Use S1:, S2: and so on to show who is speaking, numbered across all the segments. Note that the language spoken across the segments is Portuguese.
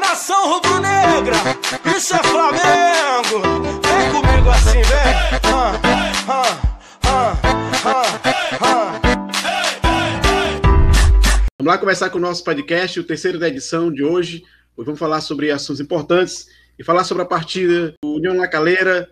S1: Nação rubro-negra, isso é Flamengo. Vem comigo assim, vem. Ah, ah, ah.
S2: Vamos lá começar com o nosso podcast, o terceiro da edição de hoje. Hoje vamos falar sobre assuntos importantes e falar sobre a partida do União La Calera.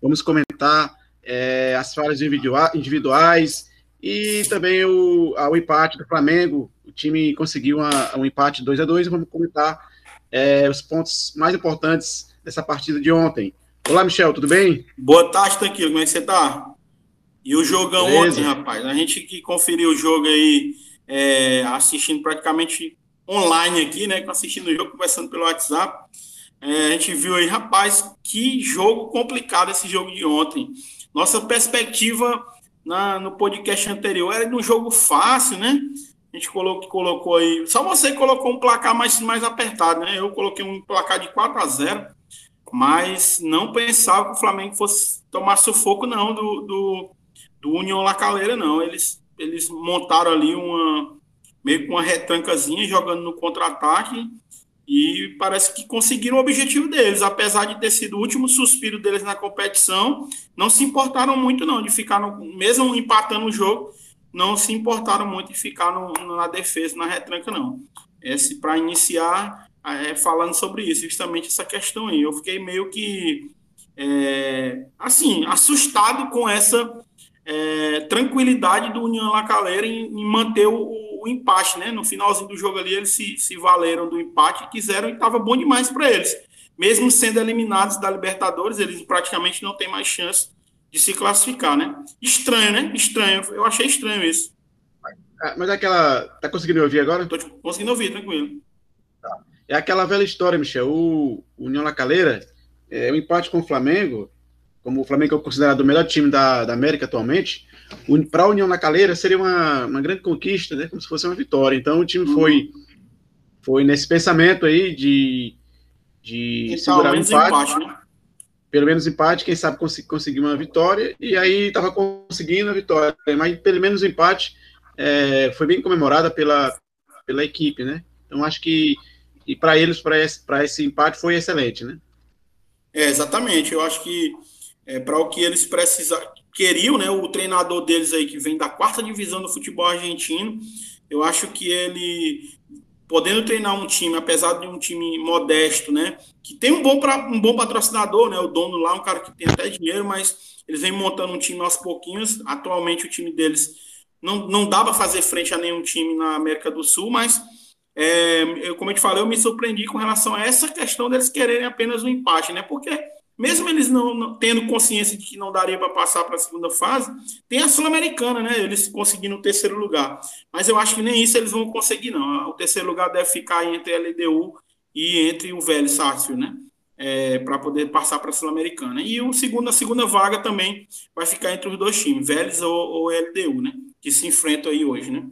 S2: Vamos comentar é, as falhas individuais e também o, o empate do Flamengo. O time conseguiu uma, um empate 2 a 2 Vamos comentar é, os pontos mais importantes dessa partida de ontem. Olá, Michel, tudo bem?
S3: Boa tarde, tranquilo. Como é que você tá? E o jogão Beleza. ontem, rapaz? A gente que conferiu o jogo aí, é, assistindo praticamente online aqui, né? Assistindo o jogo, conversando pelo WhatsApp. É, a gente viu aí, rapaz, que jogo complicado esse jogo de ontem. Nossa perspectiva na, no podcast anterior era de um jogo fácil, né? A gente colocou, colocou aí. Só você colocou um placar mais, mais apertado, né? Eu coloquei um placar de 4 a 0 mas não pensava que o Flamengo fosse tomar sufoco, não, do, do, do União La Calera, não. Eles, eles montaram ali uma meio com uma retrancazinha jogando no contra-ataque e parece que conseguiram o objetivo deles, apesar de ter sido o último suspiro deles na competição, não se importaram muito não de ficar no, mesmo empatando o jogo, não se importaram muito de ficar no, na defesa, na retranca não. Esse para iniciar é, falando sobre isso, justamente essa questão aí, eu fiquei meio que é, assim assustado com essa é, tranquilidade do União La Calera em, em manter o, o empate, né? No finalzinho do jogo ali, eles se, se valeram do empate quiseram e estava bom demais para eles. Mesmo sendo eliminados da Libertadores, eles praticamente não têm mais chance de se classificar, né? Estranho, né? Estranho. Eu achei estranho isso.
S2: Ah, mas é aquela. Tá conseguindo ouvir agora?
S3: Tô conseguindo ouvir, tranquilo.
S2: Tá. É aquela velha história, Michel. O União La Calera, é, o empate com o Flamengo, como o Flamengo é considerado o melhor time da, da América atualmente, para a União na Caleira seria uma, uma grande conquista, né? Como se fosse uma vitória. Então o time foi, foi nesse pensamento aí de, de segurar o empate. empate né? Pelo menos empate, quem sabe cons conseguir uma vitória, e aí estava conseguindo a vitória, mas pelo menos o empate é, foi bem comemorada pela, pela equipe, né? Então acho que e para eles, para esse, esse empate, foi excelente, né?
S3: É, exatamente. Eu acho que é, para o que eles precisavam, queriam, né? O treinador deles aí, que vem da quarta divisão do futebol argentino, eu acho que ele, podendo treinar um time, apesar de um time modesto, né? Que tem um bom, pra, um bom patrocinador, né? O dono lá, um cara que tem até dinheiro, mas eles vêm montando um time aos pouquinhos. Atualmente, o time deles não, não dá para fazer frente a nenhum time na América do Sul, mas. É, eu, como eu te falei, eu me surpreendi com relação a essa questão deles quererem apenas um empate, né? Porque mesmo eles não, não tendo consciência de que não daria para passar para a segunda fase, tem a Sul-Americana, né? Eles conseguindo o terceiro lugar. Mas eu acho que nem isso eles vão conseguir, não. O terceiro lugar deve ficar entre a LDU e entre o Velho Sácio, né? É, para poder passar para a Sul-Americana. E o segundo, a segunda vaga também vai ficar entre os dois times, Vélez ou, ou LDU, né? Que se enfrentam aí hoje, né?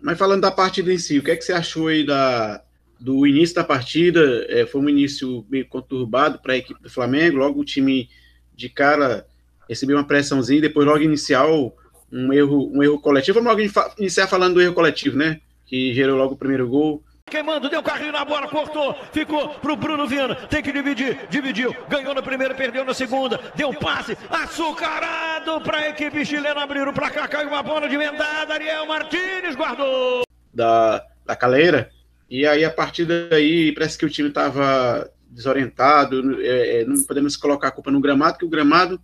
S2: Mas falando da partida em si, o que é que você achou aí da, do início da partida, é, foi um início meio conturbado para a equipe do Flamengo, logo o time de cara recebeu uma pressãozinha, depois logo inicial um erro, um erro coletivo, vamos logo iniciar falando do erro coletivo, né, que gerou logo o primeiro gol,
S1: Queimando, deu carrinho na bola, cortou, ficou pro Bruno Viana, tem que dividir, dividiu, ganhou na primeira, perdeu na segunda, deu passe, açucarado para a equipe chilena abrir o placar, caiu uma bola de vendada, Ariel Martins guardou.
S2: Da, da caleira, e aí, a partir daí, parece que o time estava desorientado, é, é, não podemos colocar a culpa no gramado, que o gramado,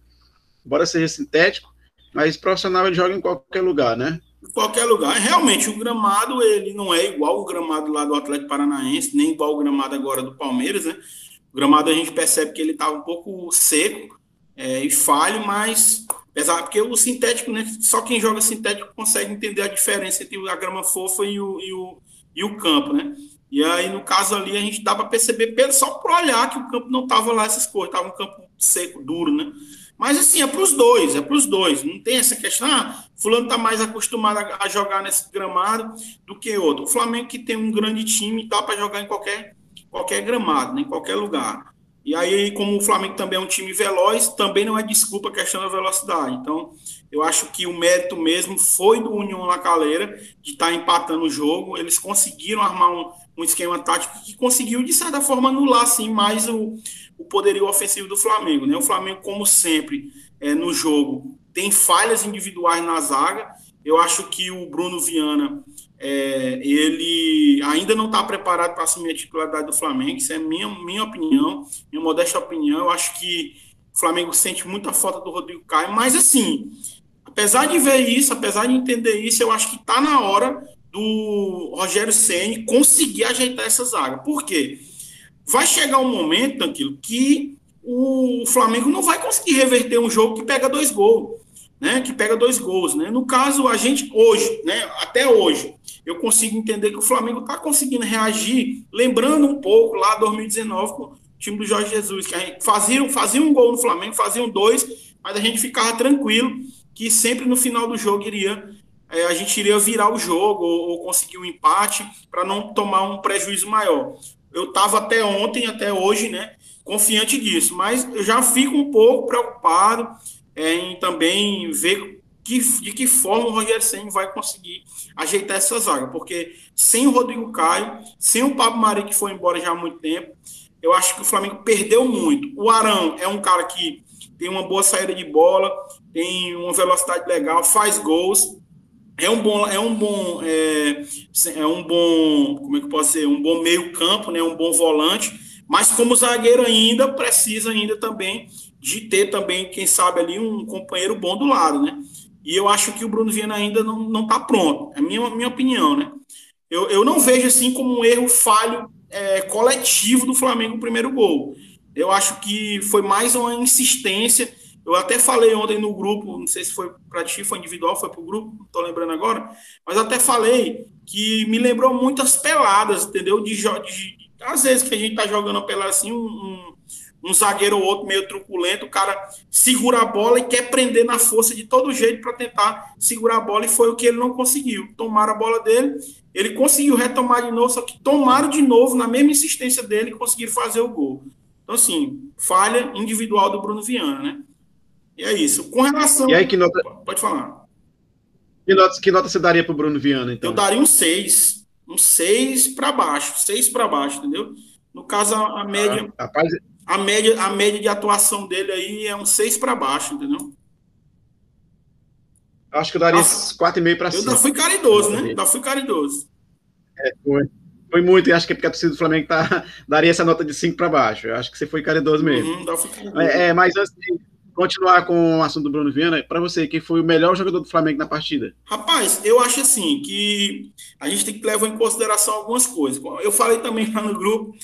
S2: embora seja sintético, mas profissional ele joga em qualquer lugar, né?
S3: Em qualquer lugar. Realmente, o gramado ele não é igual o gramado lá do Atlético Paranaense, nem igual o gramado agora do Palmeiras, né? O gramado a gente percebe que ele estava um pouco seco é, e falho, mas apesar porque o sintético, né? Só quem joga sintético consegue entender a diferença entre a grama fofa e o, e o, e o campo, né? E aí, no caso ali, a gente dá para perceber só por olhar que o campo não tava lá essas cores, tava um campo seco, duro, né? Mas assim, é para os dois, é para os dois. Não tem essa questão, ah, fulano tá mais acostumado a, jogar nesse gramado do que outro. O Flamengo que tem um grande time, dá para jogar em qualquer, qualquer gramado, né? em qualquer lugar. E aí, como o Flamengo também é um time veloz, também não é desculpa a questão da velocidade. Então, eu acho que o mérito mesmo foi do União na Caleira, de estar tá empatando o jogo. Eles conseguiram armar um, um esquema tático que conseguiu, de certa forma, anular assim, mais o, o poderio ofensivo do Flamengo. Né? O Flamengo, como sempre, é, no jogo, tem falhas individuais na zaga. Eu acho que o Bruno Viana é, ele ainda não está preparado para assumir a titularidade do Flamengo. Isso é minha, minha opinião, minha modesta opinião. Eu acho que o Flamengo sente muita falta do Rodrigo Caio, mas assim, apesar de ver isso, apesar de entender isso, eu acho que está na hora do Rogério Ceni conseguir ajeitar essa zaga. Por quê? Vai chegar um momento, Tranquilo, que o Flamengo não vai conseguir reverter um jogo que pega dois gols, né? Que pega dois gols, né? No caso, a gente hoje, né? Até hoje, eu consigo entender que o Flamengo está conseguindo reagir, lembrando um pouco lá 2019 com o time do Jorge Jesus, que a gente fazia, fazia um gol no Flamengo, faziam dois, mas a gente ficava tranquilo que sempre no final do jogo iria é, a gente iria virar o jogo ou, ou conseguir um empate para não tomar um prejuízo maior. Eu estava até ontem, até hoje, né, confiante disso, mas eu já fico um pouco preocupado é, em também ver que, de que forma o Rogério Senna vai conseguir ajeitar essa zaga, porque sem o Rodrigo Caio, sem o Pablo Mari, que foi embora já há muito tempo, eu acho que o Flamengo perdeu muito. O Arão é um cara que tem uma boa saída de bola, tem uma velocidade legal, faz gols, é um bom, é um bom, é, é um bom, como é que pode ser, um bom meio campo, né, um bom volante, mas como zagueiro ainda precisa ainda também de ter também, quem sabe ali um companheiro bom do lado, né? E eu acho que o Bruno Viana ainda não, não tá pronto. É a minha, minha opinião, né? Eu, eu não vejo assim como um erro falho é, coletivo do Flamengo o primeiro gol. Eu acho que foi mais uma insistência. Eu até falei ontem no grupo, não sei se foi para ti, foi individual, foi para o grupo, não estou lembrando agora, mas até falei que me lembrou muitas peladas, entendeu? De, de, às vezes que a gente tá jogando pelada assim, um, um um zagueiro ou outro meio truculento, o cara segura a bola e quer prender na força de todo jeito para tentar segurar a bola, e foi o que ele não conseguiu. Tomaram a bola dele, ele conseguiu retomar de novo, só que tomaram de novo, na mesma insistência dele, e conseguiram fazer o gol. Então, assim, falha individual do Bruno Viana, né? E é isso. Com relação.
S2: E aí, que nota.
S3: Pode falar.
S2: Que nota, que nota você daria para o Bruno Viana, então?
S3: Eu daria um 6. Um 6 para baixo. 6 para baixo, entendeu? No caso, a, média. Ah, rapaz, a média, a média de atuação dele aí é um 6 para baixo, entendeu?
S2: Acho que eu daria 4,5 para cima.
S3: Eu ainda fui caridoso, né? Ainda fui caridoso.
S2: É, foi. Foi muito, e acho que é porque a torcida do Flamengo tá, daria essa nota de 5 para baixo. Eu acho que você foi caridoso mesmo. Uhum. É, é, mas antes de continuar com o assunto do Bruno Viana, para você, quem foi o melhor jogador do Flamengo na partida?
S3: Rapaz, eu acho assim que a gente tem que levar em consideração algumas coisas. Eu falei também lá no grupo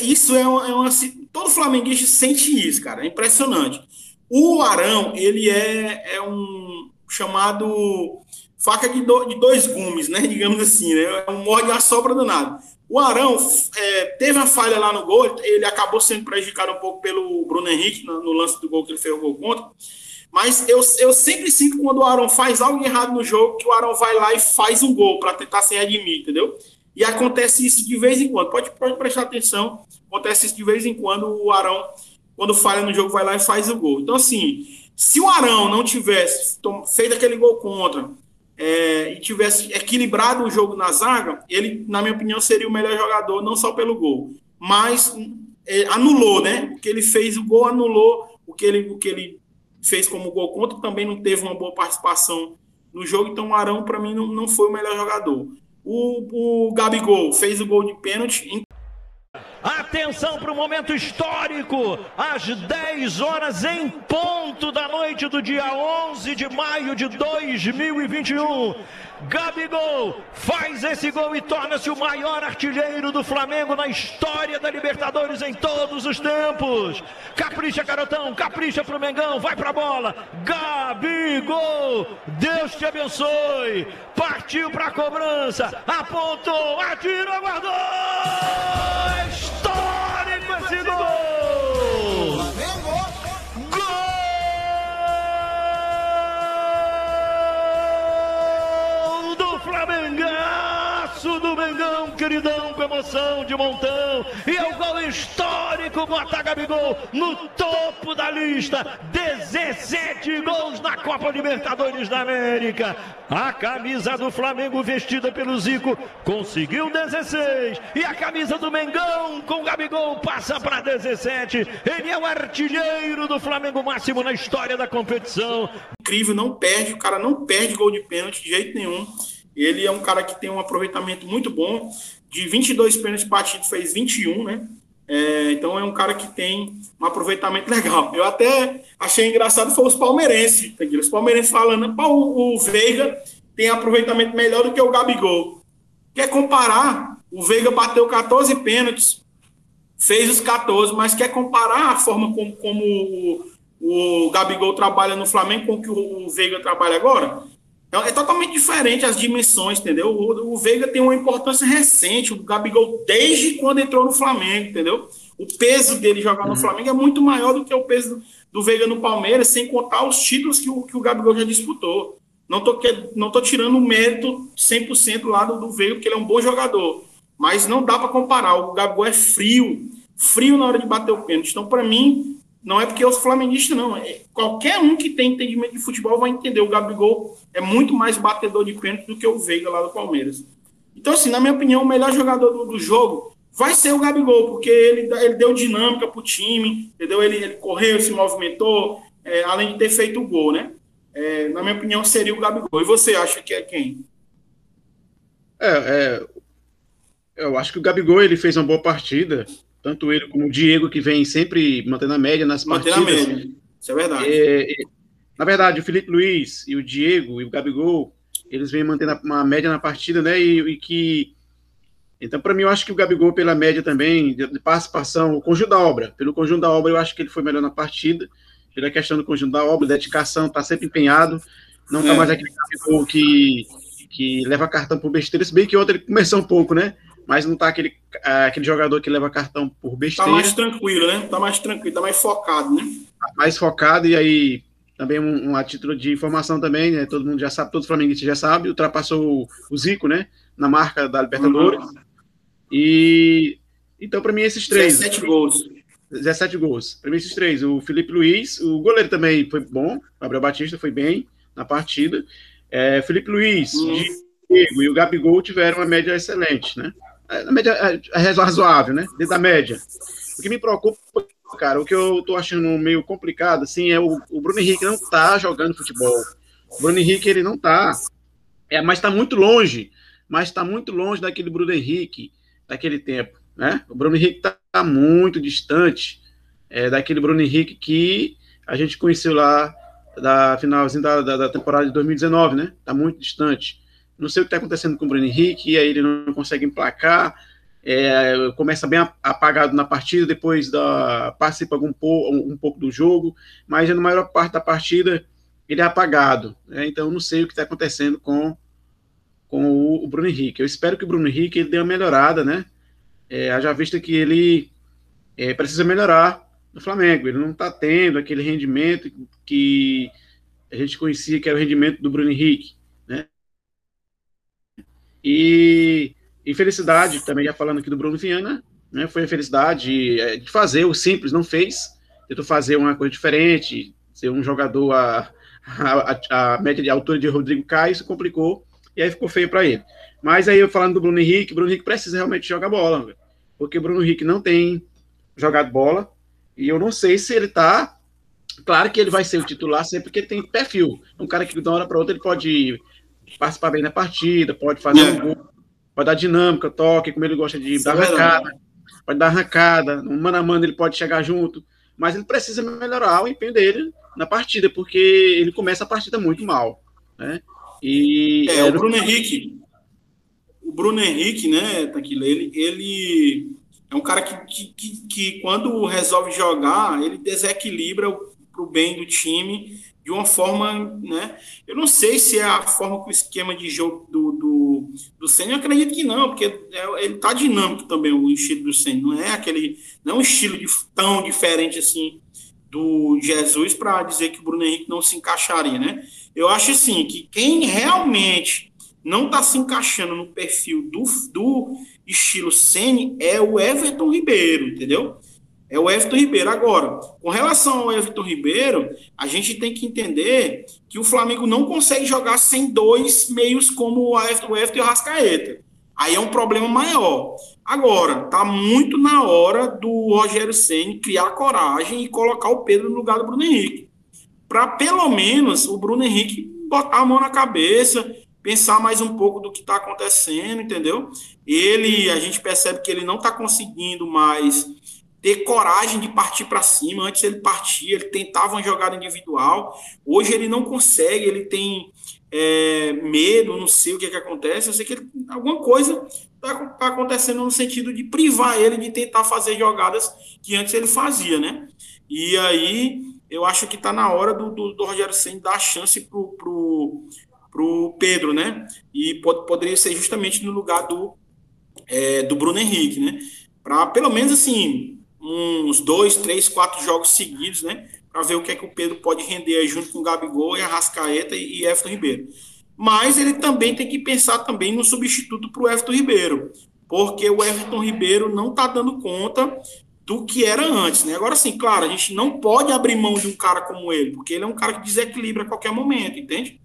S3: isso é uma, é uma, Todo flamenguista sente isso, cara. É impressionante. O Arão, ele é, é um chamado faca de, do, de dois gumes, né? Digamos assim, né? É um morde a sobra danado. O Arão é, teve uma falha lá no gol, ele acabou sendo prejudicado um pouco pelo Bruno Henrique no, no lance do gol que ele fez o gol contra. Mas eu, eu sempre sinto quando o Arão faz algo errado no jogo, que o Arão vai lá e faz um gol para tentar se redimir, entendeu? E acontece isso de vez em quando. Pode, pode prestar atenção. Acontece isso de vez em quando. O Arão, quando falha no jogo, vai lá e faz o gol. Então, assim, se o Arão não tivesse feito aquele gol contra é, e tivesse equilibrado o jogo na zaga, ele, na minha opinião, seria o melhor jogador, não só pelo gol, mas é, anulou, né? O que ele fez, o gol anulou o que ele, o que ele fez como gol contra, também não teve uma boa participação no jogo, então o Arão, para mim, não, não foi o melhor jogador. O, o Gabigol fez o gol de pênalti.
S1: Atenção para o momento histórico, às 10 horas em ponto da noite do dia 11 de maio de 2021. Gabigol faz esse gol e torna-se o maior artilheiro do Flamengo na história da Libertadores em todos os tempos. Capricha, garotão, capricha pro Mengão, vai pra bola. Gabigol, Deus te abençoe. Partiu pra cobrança, apontou, atirou, guardou. Histórico esse gol. do Mengão que queridão com emoção de montão. E é o gol histórico, bota Gabigol no topo da lista. 17 gols na Copa Libertadores da América. A camisa do Flamengo vestida pelo Zico conseguiu 16. E a camisa do Mengão com Gabigol passa para 17. Ele é o artilheiro do Flamengo máximo na história da competição.
S3: Incrível, não perde, o cara não perde gol de pênalti de jeito nenhum. Ele é um cara que tem um aproveitamento muito bom. De 22 pênaltis batidos, fez 21, né? É, então é um cara que tem um aproveitamento legal. Eu até achei engraçado foi os palmeirenses. Os palmeirenses falando, o, o Veiga tem aproveitamento melhor do que o Gabigol. Quer comparar? O Veiga bateu 14 pênaltis, fez os 14, mas quer comparar a forma como, como o, o Gabigol trabalha no Flamengo com o que o, o Veiga trabalha agora? É, é totalmente diferente as dimensões, entendeu? O, o, Veiga tem uma importância recente, o Gabigol desde quando entrou no Flamengo, entendeu? O peso dele jogar no uhum. Flamengo é muito maior do que o peso do, do Veiga no Palmeiras, sem contar os títulos que o, que o Gabigol já disputou. Não tô, não tô tirando o mérito 100% lá do, do Veiga, porque ele é um bom jogador. Mas não dá para comparar. O Gabigol é frio, frio na hora de bater o pênalti. Então, para mim, não é porque eu sou flamenguista, não. É, qualquer um que tem entendimento de futebol vai entender. O Gabigol é muito mais batedor de pênalti do que o Veiga lá do Palmeiras. Então, assim, na minha opinião, o melhor jogador do, do jogo vai ser o Gabigol, porque ele, ele deu dinâmica pro time, entendeu? Ele, ele correu, se movimentou, é, além de ter feito o gol, né? É, na minha opinião, seria o Gabigol. E você acha que é quem?
S2: É, é, eu acho que o Gabigol ele fez uma boa partida tanto ele como o Diego, que vem sempre mantendo a média nas mantendo partidas. A média.
S3: Isso é verdade. É,
S2: na verdade, o Felipe Luiz e o Diego e o Gabigol, eles vêm mantendo uma média na partida, né? E, e que. Então, para mim, eu acho que o Gabigol, pela média também, de, de participação, o conjunto da obra, pelo conjunto da obra, eu acho que ele foi melhor na partida. Pela questão do conjunto da obra, dedicação, tá sempre empenhado. Não tá é. mais aquele Gabigol que, que leva cartão por besteira, se bem que ontem ele começou um pouco, né? Mas não tá aquele, é, aquele jogador que leva cartão por tá besteira.
S3: Tá mais tranquilo, né? Tá mais tranquilo, tá mais focado, né?
S2: Tá mais focado, e aí também um, um a título de informação também, né? Todo mundo já sabe, todo flamenguista já sabe, ultrapassou o, o Zico, né? Na marca da Libertadores. Uhum. E então, para mim, esses três.
S3: 17 gols.
S2: 17 gols. Para mim, esses três. O Felipe Luiz, o goleiro também foi bom. O Gabriel Batista foi bem na partida. É, Felipe Luiz, uhum. Diego e o Gabigol tiveram uma média excelente, né? É, na média é, é razoável, né? Dentro da média. O que me preocupa, cara, o que eu tô achando meio complicado, assim, é o, o Bruno Henrique não tá jogando futebol. O Bruno Henrique, ele não tá. É, mas tá muito longe. Mas tá muito longe daquele Bruno Henrique daquele tempo, né? O Bruno Henrique tá, muito distante é, daquele Bruno Henrique que a gente conheceu lá da finalzinho da, da, da temporada de 2019, né? Tá muito distante não sei o que está acontecendo com o Bruno Henrique, e aí ele não consegue emplacar, é, começa bem apagado na partida, depois da, participa um, pouco, um pouco do jogo, mas na maior parte da partida ele é apagado. Né? Então, não sei o que está acontecendo com, com o, o, Bruno Henrique. Eu espero que o Bruno Henrique ele dê uma melhorada, né? É, haja vista que ele é, precisa melhorar no Flamengo. Ele não está tendo aquele rendimento que a gente conhecia que era o rendimento do Bruno Henrique. E, e felicidade, também já falando aqui do Bruno Viana, né, foi a felicidade é, de fazer o simples, não fez, tentou fazer uma coisa diferente, ser um jogador a, a, a média de altura de Rodrigo Caio, isso complicou, e aí ficou feio para ele. Mas aí eu falando do Bruno Henrique, Bruno Henrique precisa realmente jogar bola, porque Bruno Henrique não tem jogado bola, e eu não sei se ele tá. Claro que ele vai ser o titular sempre porque ele tem perfil. Um cara que de uma hora para outra ele pode participar bem da partida, pode fazer é. um gol, pode dar dinâmica, toque, como ele gosta de Isso dar é arrancada, pode dar arrancada, no mano a mano ele pode chegar junto, mas ele precisa melhorar o empenho dele na partida, porque ele começa a partida muito mal, né? E
S3: é, o Bruno Henrique, o Bruno Henrique, né, Taquila, ele, ele é um cara que, que, que, que quando resolve jogar, ele desequilibra para o bem do time de uma forma, né? Eu não sei se é a forma que o esquema de jogo do, do, do Senna, eu acredito que não, porque é, ele tá dinâmico também, o estilo do Senna, não é aquele, não é um estilo de, tão diferente assim do Jesus para dizer que o Bruno Henrique não se encaixaria, né? Eu acho assim que quem realmente não está se encaixando no perfil do, do estilo Sene é o Everton Ribeiro, entendeu? É o Everton Ribeiro. Agora, com relação ao Everton Ribeiro, a gente tem que entender que o Flamengo não consegue jogar sem dois meios como o Everton, e o Rascaeta. Aí é um problema maior. Agora, tá muito na hora do Rogério Ceni criar coragem e colocar o Pedro no lugar do Bruno Henrique. Para pelo menos o Bruno Henrique botar a mão na cabeça, pensar mais um pouco do que está acontecendo, entendeu? Ele, a gente percebe que ele não está conseguindo mais ter coragem de partir para cima. Antes ele partia, ele tentava uma jogada individual. Hoje ele não consegue, ele tem é, medo, não sei o que, que acontece. Eu sei que ele, alguma coisa está tá acontecendo no sentido de privar ele de tentar fazer jogadas que antes ele fazia, né? E aí eu acho que está na hora do, do, do Rogério Senna dar chance pro, pro, pro Pedro, né? E pode, poderia ser justamente no lugar do, é, do Bruno Henrique, né? Para pelo menos assim uns dois, três, quatro jogos seguidos, né? Para ver o que é que o Pedro pode render aí junto com o Gabigol e a Rascaeta e, Everton Ribeiro. Mas ele também tem que pensar também no substituto para o Everton Ribeiro, porque o Everton Ribeiro não está dando conta do que era antes, né? Agora sim, claro, a gente não pode abrir mão de um cara como ele, porque ele é um cara que desequilibra a qualquer momento, entende?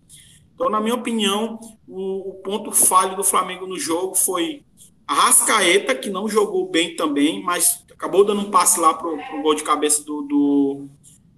S3: Então, na minha opinião, o, o ponto falho do Flamengo no jogo foi a Rascaeta, que não jogou bem também, mas acabou dando um passe lá pro, pro gol de cabeça do, do,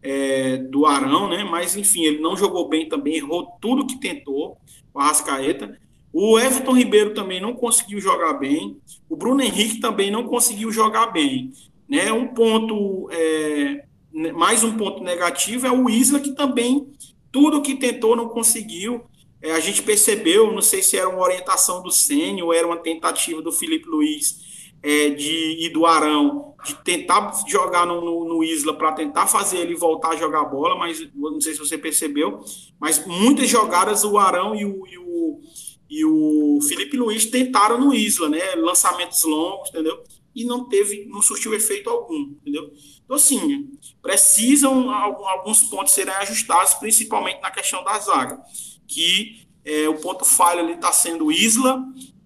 S3: é, do Arão, né? Mas enfim, ele não jogou bem também, errou tudo que tentou, o Arrascaeta. O Everton Ribeiro também não conseguiu jogar bem. O Bruno Henrique também não conseguiu jogar bem. Né? Um ponto, é, mais um ponto negativo é o Isla, que também tudo que tentou não conseguiu. É, a gente percebeu, não sei se era uma orientação do Sênio ou era uma tentativa do Felipe Luiz é, de, e do Arão de tentar jogar no, no, no Isla para tentar fazer ele voltar a jogar bola, mas não sei se você percebeu, mas muitas jogadas o Arão e o, e o, e o Felipe Luiz tentaram no Isla, né? Lançamentos longos, entendeu? E não teve, não surtiu efeito algum, entendeu? Então, assim, precisam alguns pontos serem ajustados, principalmente na questão da zaga, que é, o ponto falho ali está sendo Isla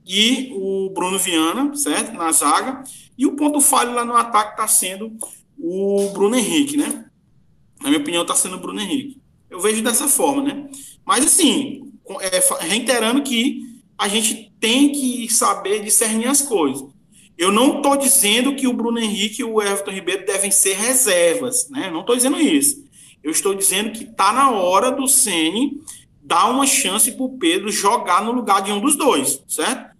S3: e o Bruno Viana, certo? Na zaga. E o ponto falho lá no ataque está sendo o Bruno Henrique, né? Na minha opinião, está sendo o Bruno Henrique. Eu vejo dessa forma, né? Mas, assim, é, reiterando que a gente tem que saber discernir as coisas. Eu não estou dizendo que o Bruno Henrique e o Everton Ribeiro devem ser reservas, né? Não estou dizendo isso. Eu estou dizendo que está na hora do Ceni dar uma chance para o Pedro jogar no lugar de um dos dois, certo?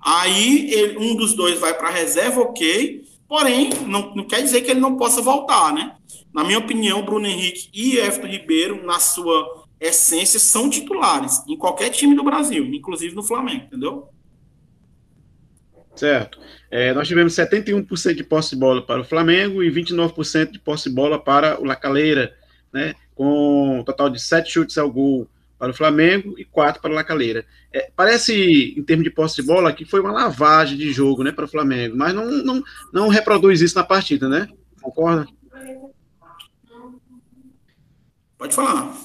S3: Aí ele, um dos dois vai para a reserva, ok. Porém, não, não quer dizer que ele não possa voltar, né? Na minha opinião, Bruno Henrique e Everton Ribeiro, na sua essência, são titulares em qualquer time do Brasil, inclusive no Flamengo, entendeu?
S2: Certo. É, nós tivemos 71% de posse de bola para o Flamengo e 29% de posse de bola para o Lacaleira, né? Com um total de 7 chutes ao gol para o Flamengo e quatro para o Lacaleira. É, parece, em termos de posse de bola, que foi uma lavagem de jogo né, para o Flamengo, mas não, não, não reproduz isso na partida, né? Concorda?
S3: Pode falar.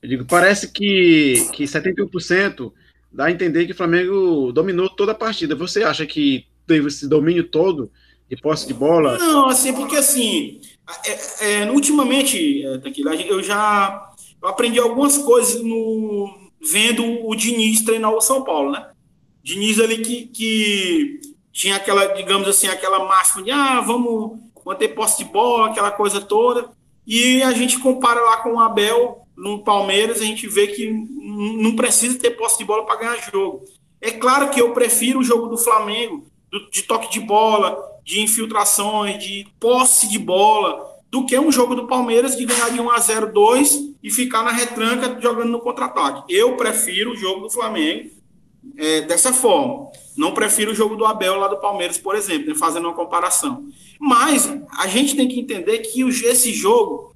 S2: Eu digo, parece que, que 71% dá a entender que o Flamengo dominou toda a partida. Você acha que teve esse domínio todo de posse de bola?
S3: Não, assim, porque assim, é, é, ultimamente, é, eu já eu aprendi algumas coisas no, vendo o Diniz treinar o São Paulo, né? Diniz ali que, que tinha aquela, digamos assim, aquela máxima de ah, vamos manter posse de bola, aquela coisa toda. E a gente compara lá com o Abel no Palmeiras, a gente vê que não precisa ter posse de bola para ganhar jogo. É claro que eu prefiro o jogo do Flamengo, do, de toque de bola, de infiltrações, de posse de bola, do que um jogo do Palmeiras de ganhar de 1 a 0 2 e ficar na retranca jogando no contra-ataque. Eu prefiro o jogo do Flamengo é, dessa forma. Não prefiro o jogo do Abel lá do Palmeiras, por exemplo, né, fazendo uma comparação. Mas a gente tem que entender que esse jogo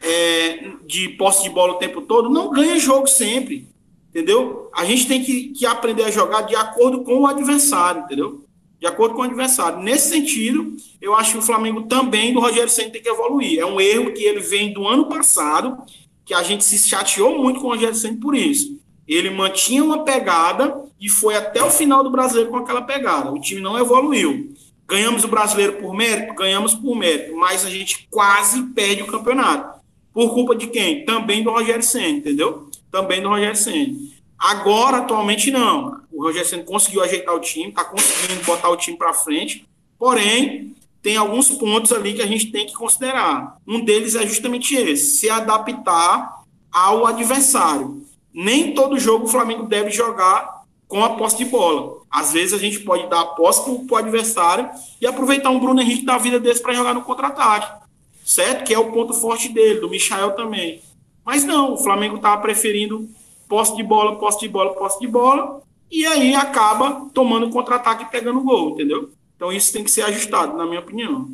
S3: é, de posse de bola o tempo todo não ganha jogo sempre. Entendeu? A gente tem que, que aprender a jogar de acordo com o adversário, entendeu? De acordo com o adversário. Nesse sentido, eu acho que o Flamengo também do Rogério Senna tem que evoluir. É um erro que ele vem do ano passado, que a gente se chateou muito com o Rogério Senna por isso. ele mantinha uma pegada e foi até o final do brasileiro com aquela pegada. O time não evoluiu. Ganhamos o brasileiro por mérito? Ganhamos por mérito, mas a gente quase perde o campeonato. Por culpa de quem? Também do Rogério Senna, entendeu? Também do Rogério Senna. Agora, atualmente, não. O Rogério Senna conseguiu ajeitar o time, está conseguindo botar o time para frente, porém, tem alguns pontos ali que a gente tem que considerar. Um deles é justamente esse: se adaptar ao adversário. Nem todo jogo o Flamengo deve jogar com a posse de bola. Às vezes a gente pode dar a posse para o adversário e aproveitar um Bruno Henrique da vida desse para jogar no contra-ataque. Certo? Que é o ponto forte dele, do Michael também. Mas não, o Flamengo estava preferindo posse de bola, posse de bola, posse de bola, e aí acaba tomando contra-ataque e pegando gol, entendeu? Então isso tem que ser ajustado, na minha opinião.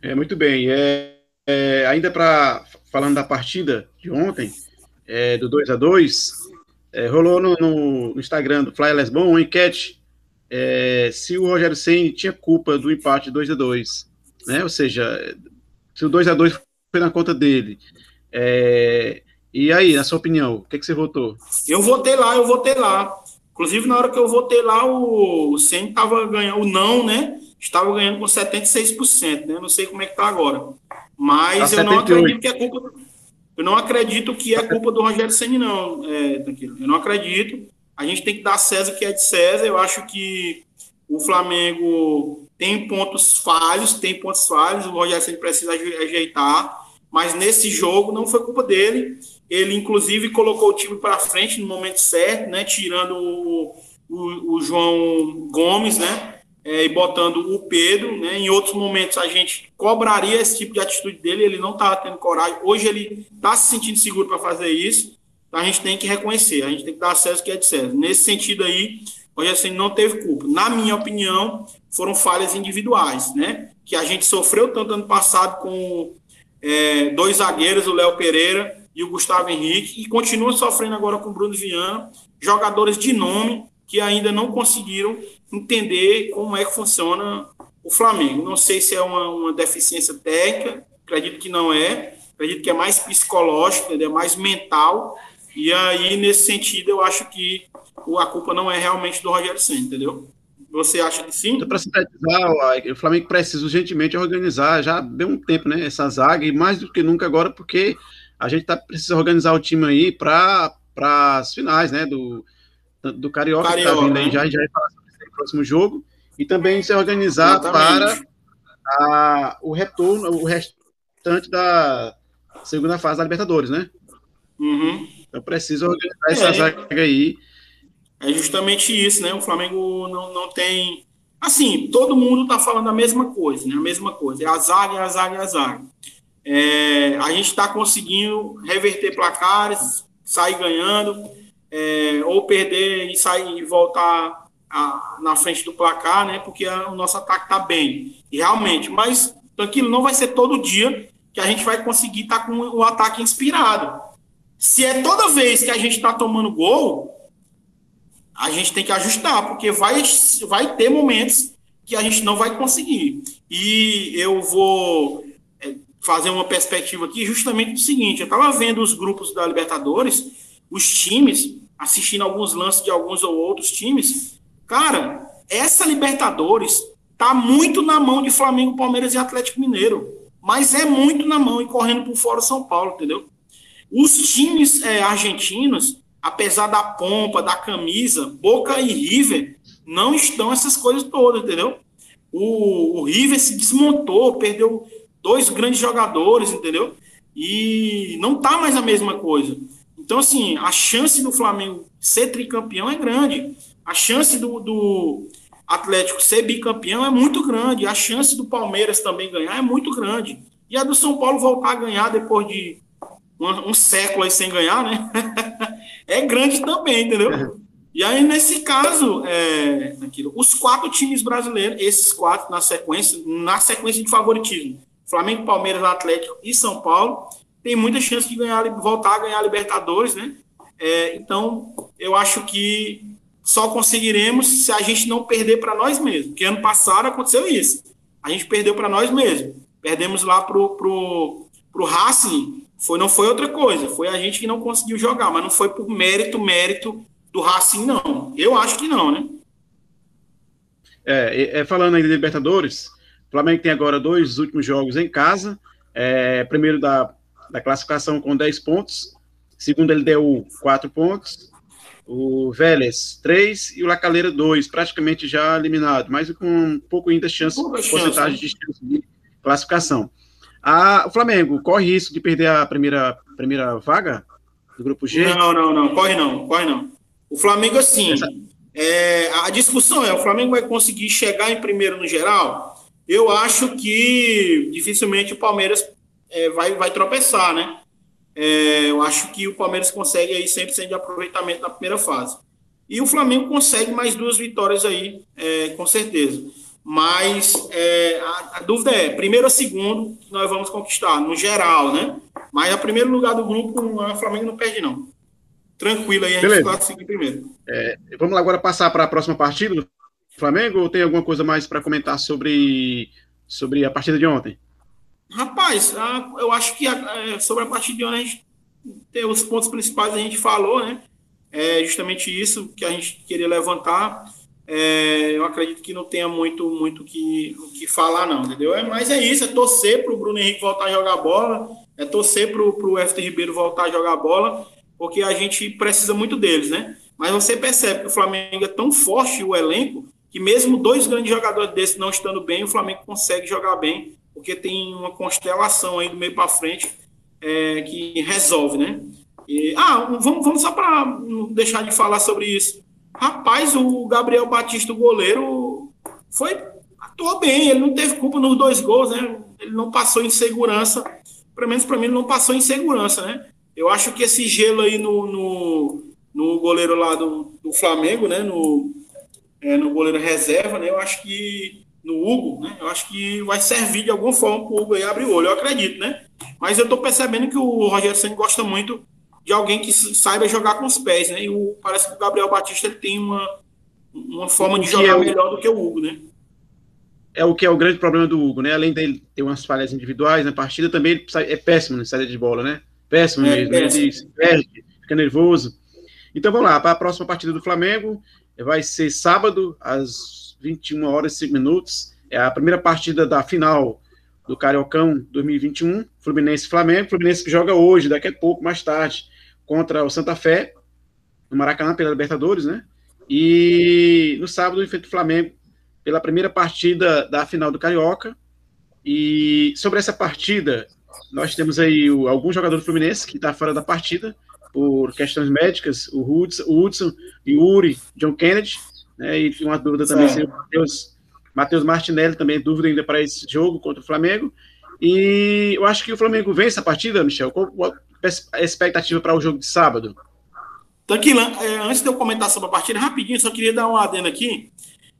S2: É, muito bem. É, é ainda para falando da partida de ontem, é, do 2 a 2 é, rolou no, no, Instagram do Fly Lesbon uma enquete é, se o Rogério Senni tinha culpa do empate 2 a 2 né? Ou seja, se o 2 a 2 foi na conta dele. É, e aí, na sua opinião, o que, que você votou?
S3: Eu votei lá, eu votei lá. Inclusive, na hora que eu votei lá, o, o Senna estava ganhando, o não, né? Estava ganhando com 76%, né? Não sei como é que tá agora. Mas tá eu não acredito que é culpa. Eu não acredito que é culpa do Rogério Senna, não, é, Eu não acredito. A gente tem que dar César que é de César. Eu acho que o Flamengo tem pontos falhos, tem pontos falhos. O Rogério Senna precisa ajeitar. Mas nesse jogo não foi culpa dele. Ele, inclusive, colocou o time para frente no momento certo, né? Tirando o, o, o João Gomes, né? É, e botando o Pedro, né? Em outros momentos a gente cobraria esse tipo de atitude dele, ele não estava tendo coragem. Hoje ele está se sentindo seguro para fazer isso. Então a gente tem que reconhecer, a gente tem que dar acesso que é de César. Nesse sentido aí, hoje assim não teve culpa. Na minha opinião, foram falhas individuais, né? Que a gente sofreu tanto ano passado com é, dois zagueiros, o Léo Pereira e o Gustavo Henrique, e continua sofrendo agora com o Bruno Viana, jogadores de nome que ainda não conseguiram entender como é que funciona o Flamengo. Não sei se é uma, uma deficiência técnica, acredito que não é, acredito que é mais psicológico, é mais mental, e aí, nesse sentido, eu acho que a culpa não é realmente do Rogério Senna, entendeu? Você acha que sim?
S2: Então, para sintetizar, o Flamengo precisa urgentemente organizar, já deu um tempo, né, essa zaga, e mais do que nunca agora, porque a gente tá, precisa organizar o time aí para as finais, né, do, do Carioca, Carioca que tá vindo aí, já, já vai falar sobre esse próximo jogo, e também se organizar Exatamente. para a, o retorno, o restante da segunda fase da Libertadores, né?
S3: Uhum.
S2: Então precisa organizar essa é, zaga aí.
S3: É justamente isso, né? O Flamengo não, não tem. Assim, todo mundo tá falando a mesma coisa, né? A mesma coisa. É a zaga, é a zaga, é a zaga. É, a gente está conseguindo reverter placares, sair ganhando, é, ou perder e sair e voltar a, na frente do placar, né? Porque a, o nosso ataque está bem. E realmente, mas aquilo não vai ser todo dia que a gente vai conseguir estar tá com o ataque inspirado. Se é toda vez que a gente está tomando gol, a gente tem que ajustar, porque vai, vai ter momentos que a gente não vai conseguir. E eu vou fazer uma perspectiva aqui justamente do seguinte: eu estava vendo os grupos da Libertadores, os times, assistindo alguns lances de alguns ou outros times. Cara, essa Libertadores tá muito na mão de Flamengo, Palmeiras e Atlético Mineiro. Mas é muito na mão e correndo por fora São Paulo, entendeu? Os times é, argentinos, apesar da pompa, da camisa, Boca e River, não estão essas coisas todas, entendeu? O, o River se desmontou, perdeu dois grandes jogadores, entendeu? E não tá mais a mesma coisa. Então, assim, a chance do Flamengo ser tricampeão é grande. A chance do, do Atlético ser bicampeão é muito grande. A chance do Palmeiras também ganhar é muito grande. E a do São Paulo voltar a ganhar depois de um, um século aí sem ganhar, né? é grande também, entendeu? E aí, nesse caso, é, os quatro times brasileiros, esses quatro na sequência, na sequência de favoritismo, Flamengo, Palmeiras, Atlético e São Paulo, tem muita chance de ganhar, voltar a ganhar a Libertadores, né? É, então, eu acho que só conseguiremos se a gente não perder para nós mesmos. Porque ano passado aconteceu isso. A gente perdeu para nós mesmos. Perdemos lá pro, pro, pro Racing Foi, não foi outra coisa, foi a gente que não conseguiu jogar, mas não foi por mérito, mérito do Racing, não. Eu acho que não, né?
S2: É, é, falando ainda de Libertadores, Flamengo tem agora dois últimos jogos em casa. É, primeiro da, da classificação com 10 pontos, segundo ele deu 4 pontos, o Vélez 3 e o Lacaleira 2, praticamente já eliminado, mas com um pouco ainda chance, Pouca porcentagem chance, né? de chance de classificação. A, o Flamengo corre risco de perder a primeira, primeira vaga do grupo G?
S3: Não, não, não, corre não, corre não. O Flamengo, assim, é, a discussão é: o Flamengo vai conseguir chegar em primeiro no geral? Eu acho que dificilmente o Palmeiras é, vai, vai tropeçar, né? É, eu acho que o Palmeiras consegue aí 100% de aproveitamento na primeira fase. E o Flamengo consegue mais duas vitórias aí, é, com certeza. Mas é, a, a, dúvida é, primeiro ou segundo, que nós vamos conquistar, no geral, né? Mas a primeiro lugar do grupo, o Flamengo não perde, não. Tranquilo aí, a Beleza. gente classifica primeiro.
S2: É, vamos agora passar para a próxima partida do Flamengo, ou tem alguma coisa mais para comentar sobre, sobre a partida de ontem?
S3: Rapaz, eu acho que é, sobre a partida de ontem, a gente tem os pontos principais a gente falou, né? É justamente isso que a gente queria levantar. É, eu acredito que não tenha muito muito que, que falar, não, entendeu? É, mas é isso, é torcer para o Bruno Henrique voltar a jogar bola, é torcer para o FT Ribeiro voltar a jogar bola, porque a gente precisa muito deles, né? Mas você percebe que o Flamengo é tão forte o elenco que mesmo dois grandes jogadores desses não estando bem, o Flamengo consegue jogar bem porque tem uma constelação aí do meio para frente é, que resolve, né? E, ah, vamos, vamos só para deixar de falar sobre isso. Rapaz, o Gabriel Batista, o goleiro, foi atuou bem, ele não teve culpa nos dois gols, né? Ele não passou em segurança, pelo menos para mim, ele não passou em segurança, né? Eu acho que esse gelo aí no, no, no goleiro lá do, do Flamengo, né? No, é, no goleiro reserva, né? Eu acho que no Hugo, né? Eu acho que vai servir de alguma forma para o Hugo aí abrir o olho, eu acredito, né? Mas eu estou percebendo que o Rogério Senna gosta muito de alguém que saiba jogar com os pés, né? E o, parece que o Gabriel Batista ele tem uma, uma forma de jogar é o, melhor do que o Hugo, né?
S2: É o que é o grande problema do Hugo, né? Além dele ter umas falhas individuais na partida, também ele é péssimo na saída de bola, né? Péssimo é, mesmo. Péssimo. Ele se perde, fica nervoso. Então vamos lá, para a próxima partida do Flamengo, vai ser sábado, às 21 horas e 5 minutos. É a primeira partida da final do Cariocão 2021, Fluminense-Flamengo. Fluminense que joga hoje, daqui a pouco, mais tarde, contra o Santa Fé, no Maracanã, pela Libertadores, né? E no sábado, enfrenta o Flamengo pela primeira partida da final do Carioca. E sobre essa partida, nós temos aí o, algum jogador do Fluminense que está fora da partida por questões médicas, o Hudson, o Hudson Yuri, John Kennedy, né? E tinha uma dúvida também se o Matheus, Matheus Martinelli também, dúvida ainda para esse jogo contra o Flamengo. E eu acho que o Flamengo vence a partida, Michel. Qual a expectativa para o jogo de sábado?
S3: Tranquilo, é, antes de eu comentar sobre a partida, rapidinho, só queria dar uma adenda aqui.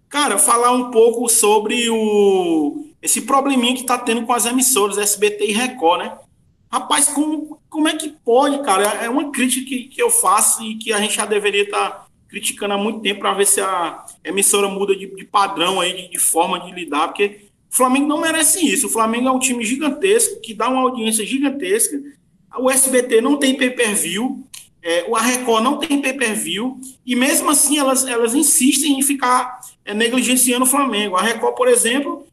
S3: Cara, falar um pouco sobre o esse probleminha que está tendo com as emissoras SBT e Record, né? Rapaz, como, como é que pode, cara? É uma crítica que, que eu faço e que a gente já deveria estar tá criticando há muito tempo para ver se a emissora muda de, de padrão aí, de, de, forma de lidar, porque o Flamengo não merece isso. O Flamengo é um time gigantesco, que dá uma audiência gigantesca. O SBT não tem pay-per-view, é, o Record não tem pay-per-view, e mesmo assim elas, elas insistem em ficar é, negligenciando o Flamengo. A Record, por exemplo,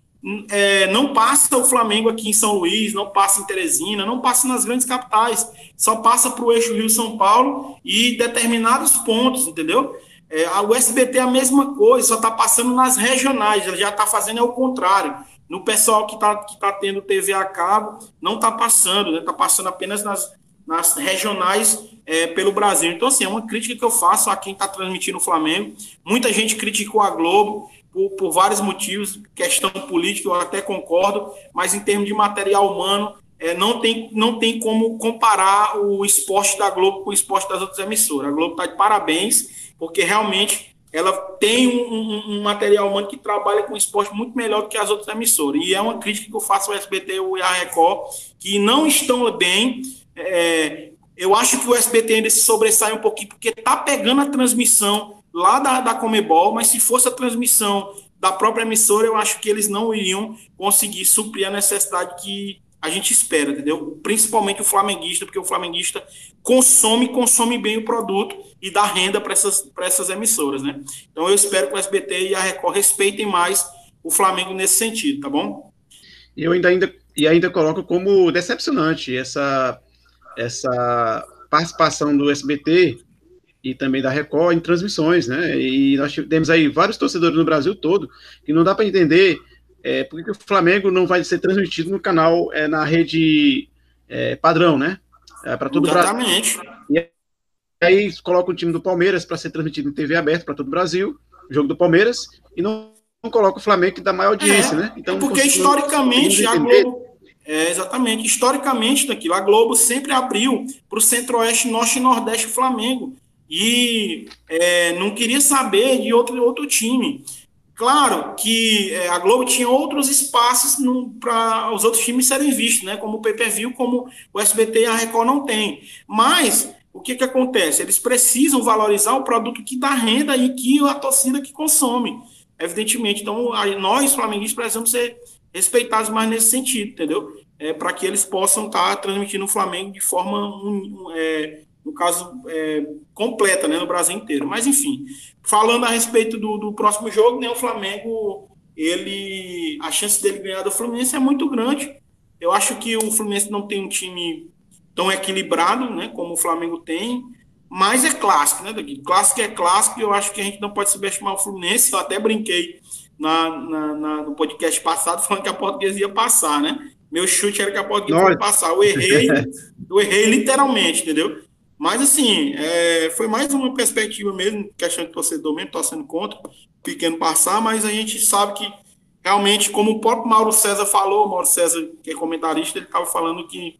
S3: é, não passa o Flamengo aqui em São Luís, não passa em Teresina, não passa nas grandes capitais, só passa para o eixo Rio-São Paulo e determinados pontos, entendeu? É, a USBT é a mesma coisa, só está passando nas regionais, ela já está fazendo é o contrário. No pessoal que está que tá tendo TV a cabo, não está passando, está né? Tá passando apenas nas, nas regionais é, pelo Brasil. Então, assim, é uma crítica que eu faço a quem está transmitindo o Flamengo. Muita gente criticou a Globo, por, por vários motivos, questão política, eu até concordo, mas em termos de material humano, é, não, tem, não tem como comparar o esporte da Globo com o esporte das outras emissoras. A Globo está de parabéns, porque realmente ela tem um, um, um, material humano que trabalha com esporte muito melhor do que as outras emissoras. E é uma crítica que eu faço ao SBT e à Record, que não estão bem. É, eu acho que o SBT ainda se sobressai um pouquinho, porque está pegando a transmissão lá da, da Comebol, mas se fosse a transmissão da própria emissora, eu acho que eles não iriam conseguir suprir a necessidade que a gente espera, entendeu? Principalmente o flamenguista, porque o flamenguista consome, consome bem o produto e dá renda para essas, essas emissoras, né? Então eu espero que o SBT e a Record respeitem mais o Flamengo nesse sentido, tá bom?
S2: Eu ainda, ainda, e ainda coloco como decepcionante essa, essa participação do SBT e também da Record em transmissões, né? E nós temos aí vários torcedores no Brasil todo que não dá para entender é, porque o Flamengo não vai ser transmitido no canal é, na rede é, padrão, né?
S3: É, para todo Exatamente.
S2: o Brasil. E aí coloca o time do Palmeiras para ser transmitido em TV aberta para todo o Brasil, jogo do Palmeiras, e não, não coloca o Flamengo que dá maior audiência,
S3: é,
S2: né?
S3: Então, porque historicamente a Globo. É, exatamente. Historicamente, daquilo, a Globo sempre abriu para o Centro-Oeste, Norte e Nordeste Flamengo. E é, não queria saber de outro, outro time. Claro que é, a Globo tinha outros espaços para os outros times serem vistos, né? Como o pay-per-view, como o SBT e a Record não tem. Mas o que, que acontece? Eles precisam valorizar o produto que dá renda e que a torcida que consome, evidentemente. Então, nós, flamenguistas, precisamos ser respeitados mais nesse sentido, entendeu? É, para que eles possam estar tá transmitindo o Flamengo de forma um, um, é, caso, é, completa, né, no Brasil inteiro. Mas, enfim, falando a respeito do, do próximo jogo, né, o Flamengo, ele, a chance dele ganhar do Fluminense é muito grande. Eu acho que o Fluminense não tem um time tão equilibrado, né, como o Flamengo tem, mas é clássico, né, daqui. Clássico é clássico e eu acho que a gente não pode subestimar o Fluminense. Eu até brinquei na, na, na no podcast passado falando que a portuguesa ia passar, né? Meu chute era que a portuguesa ia passar. Eu errei, eu errei literalmente, entendeu? Mas, assim, é, foi mais uma perspectiva mesmo, questão de torcedor mesmo, torcendo contra, pequeno passar, mas a gente sabe que realmente, como o próprio Mauro César falou, Mauro César, que é comentarista, ele estava falando que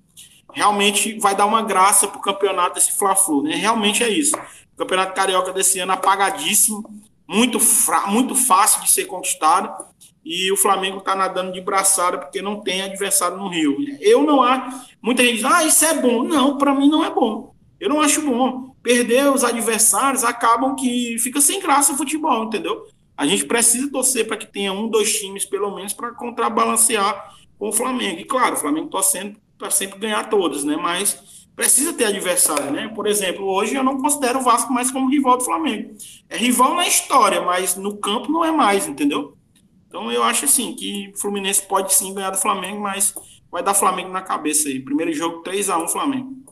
S3: realmente vai dar uma graça para o campeonato desse Fla-Flu, né? Realmente é isso. O campeonato carioca desse ano apagadíssimo, muito, fra muito fácil de ser conquistado, e o Flamengo está nadando de braçada porque não tem adversário no Rio. Eu não acho. Muita gente diz, ah, isso é bom. Não, para mim não é bom. Eu não acho bom. Perder os adversários acabam que fica sem graça o futebol, entendeu? A gente precisa torcer para que tenha um, dois times, pelo menos, para contrabalancear com o Flamengo. E claro, o Flamengo torcendo para sempre ganhar todos, né? Mas precisa ter adversário, né? Por exemplo, hoje eu não considero o Vasco mais como rival do Flamengo. É rival na história, mas no campo não é mais, entendeu? Então eu acho assim que o Fluminense pode sim ganhar do Flamengo, mas vai dar Flamengo na cabeça aí. Primeiro jogo 3 a 1 Flamengo.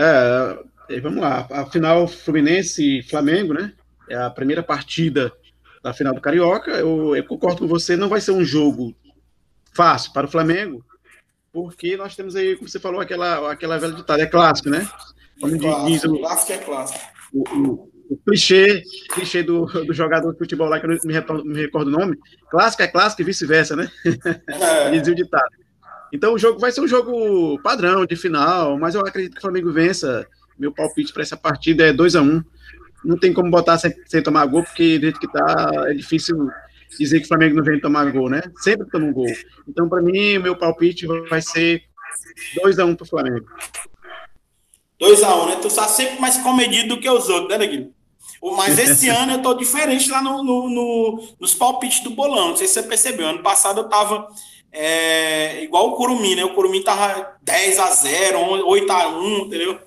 S2: É, vamos lá, a final Fluminense e Flamengo, né? É a primeira partida da final do Carioca. Eu, eu, concordo com você, não vai ser um jogo fácil para o Flamengo, porque nós temos aí, como você falou, aquela, aquela velha ditada, é clássico, né?
S3: Como clássico, diz o, clássico é clássico.
S2: O, o, o, clichê, clichê do, do jogador de futebol lá, que eu não me, recordo o nome, clássico é clássico e vice-versa, né? É. Dizia o ditado. Então o jogo vai ser um jogo padrão de final, mas eu acredito que o Flamengo vença. Meu palpite para essa partida é 2 a 1 um. Não tem como botar sem, sem, tomar gol, porque do jeito que tá, é difícil dizer que o Flamengo não vem tomar gol, né? Sempre toma um gol. Então, para mim, o meu palpite vai ser 2 a 1 um para o Flamengo.
S3: 2 a 1 um, né? Tu está sempre mais comedido do que os outros, né, Neguinho? Mas esse ano eu tô diferente lá no, no, no, nos palpites do bolão. Não sei se você percebeu. Ano passado eu tava é, igual o Curumim, né? O Curumim tava 10 a 0 8 a 1 entendeu?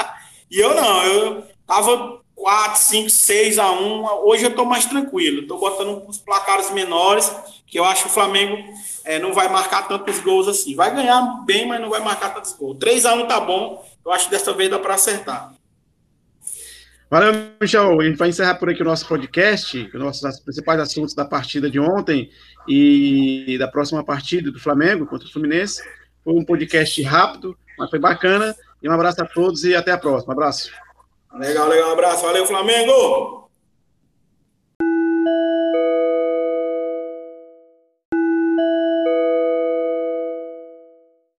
S3: e eu não, eu tava 4, 5, 6 a 1 Hoje eu tô mais tranquilo, tô botando os placares menores, que eu acho que o Flamengo é, não vai marcar tantos gols assim. Vai ganhar bem, mas não vai marcar tantos gols. 3 a 1 tá bom, eu acho que dessa vez dá para acertar.
S2: Valeu, Michel. A gente vai encerrar por aqui o nosso podcast, os nossos principais assuntos da partida de ontem e da próxima partida do Flamengo contra o Fluminense. Foi um podcast rápido, mas foi bacana. E um abraço a todos e até a próxima. Um abraço.
S3: Legal, legal. Um abraço. Valeu, Flamengo!